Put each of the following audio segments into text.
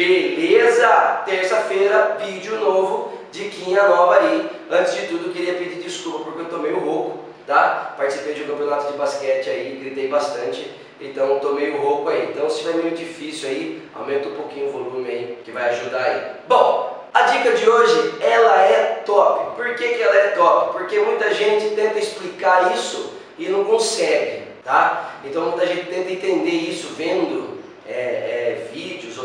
Beleza? Terça-feira, vídeo novo, diquinha nova aí. Antes de tudo, queria pedir desculpa porque eu tô meio rouco, tá? Participei de um campeonato de basquete aí, gritei bastante, então tô meio rouco aí. Então, se estiver meio difícil aí, aumenta um pouquinho o volume aí, que vai ajudar aí. Bom, a dica de hoje, ela é top. Por que, que ela é top? Porque muita gente tenta explicar isso e não consegue, tá? Então muita gente tenta entender isso vendo é, é,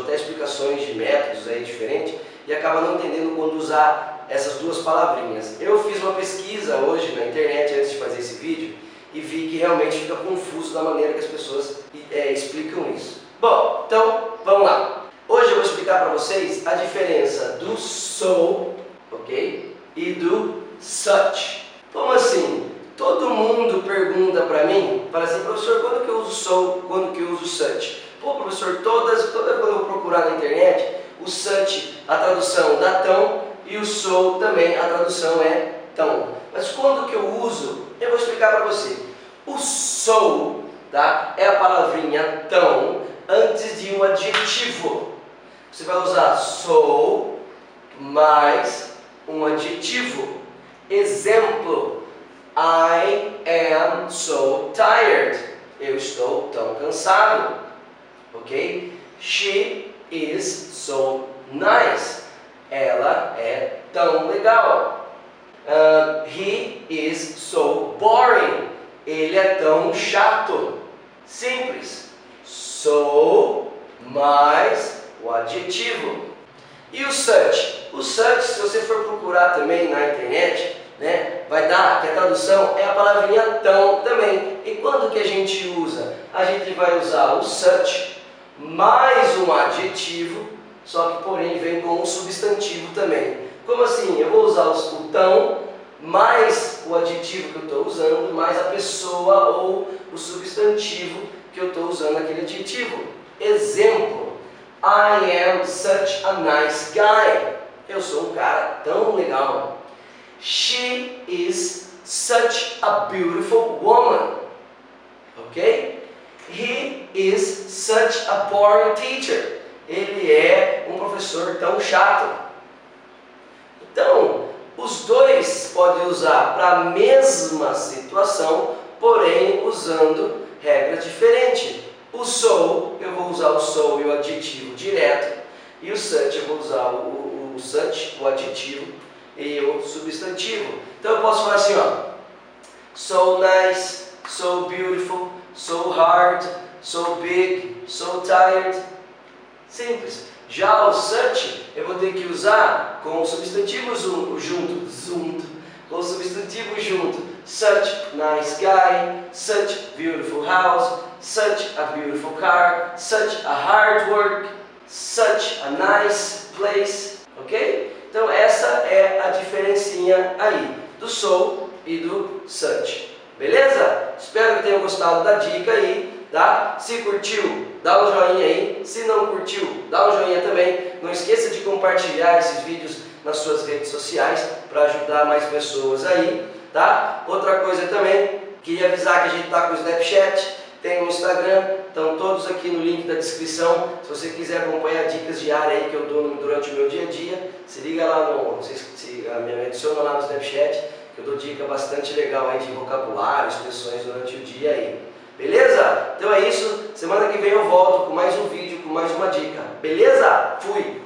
até explicações de métodos aí diferentes e acaba não entendendo quando usar essas duas palavrinhas. Eu fiz uma pesquisa hoje na internet antes de fazer esse vídeo e vi que realmente fica confuso da maneira que as pessoas é, explicam isso. Bom, então vamos lá. Hoje eu vou explicar para vocês a diferença do so, ok? E do such. Como assim? Todo mundo pergunta para mim, fala assim, professor, quando que eu uso so, quando que eu uso such? Pô, professor, todas, toda quando eu procurar na internet, o such, a tradução dá tão, e o so também, a tradução é tão. Mas quando que eu uso? Eu vou explicar para você. O so, tá? É a palavrinha tão antes de um adjetivo. Você vai usar so mais um adjetivo. Exemplo, I am so tired. Eu estou tão cansado. Ok? She is so nice. Ela é tão legal. Uh, he is so boring. Ele é tão chato. Simples. So mais o adjetivo. E o such? O such, se você for procurar também na internet, né, vai dar que a tradução é a palavrinha tão também. E quando que a gente usa? A gente vai usar o such mais um adjetivo, só que porém vem com um substantivo também. Como assim? Eu vou usar o tão mais o adjetivo que eu estou usando, mais a pessoa ou o substantivo que eu estou usando aquele adjetivo. Exemplo, I am such a nice guy. Eu sou um cara tão legal. She is such a beautiful woman. Ok? Is such a boring teacher. Ele é um professor tão chato. Então, os dois podem usar para a mesma situação, porém usando regras diferentes. O sou, eu vou usar o sou e o adjetivo direto, e o such, eu vou usar o, o, o such, o adjetivo, e o substantivo. Então eu posso falar assim, ó. So nice, so beautiful, so hard, so big, so tired. Simples. Já o such eu vou ter que usar com o substantivo junto, junto, com o substantivo junto. Such nice guy, such beautiful house, such a beautiful car, such a hard work, such a nice place, ok? Então essa é a diferencinha aí do soul e do such. Beleza? Espero que tenham gostado da dica aí, tá? Se curtiu, dá um joinha aí. Se não curtiu, dá um joinha também. Não esqueça de compartilhar esses vídeos nas suas redes sociais para ajudar mais pessoas aí, tá? Outra coisa também, queria avisar que a gente está com o Snapchat, tem o Instagram, estão todos aqui no link da descrição. Se você quiser acompanhar dicas diárias aí que eu dou durante o meu dia a dia, se liga lá no. Se, se, me adiciona lá no Snapchat, que eu dou dica bastante legal aí de vocabulário, expressões durante o dia aí. Beleza? Semana que vem eu volto com mais um vídeo, com mais uma dica. Beleza? Fui!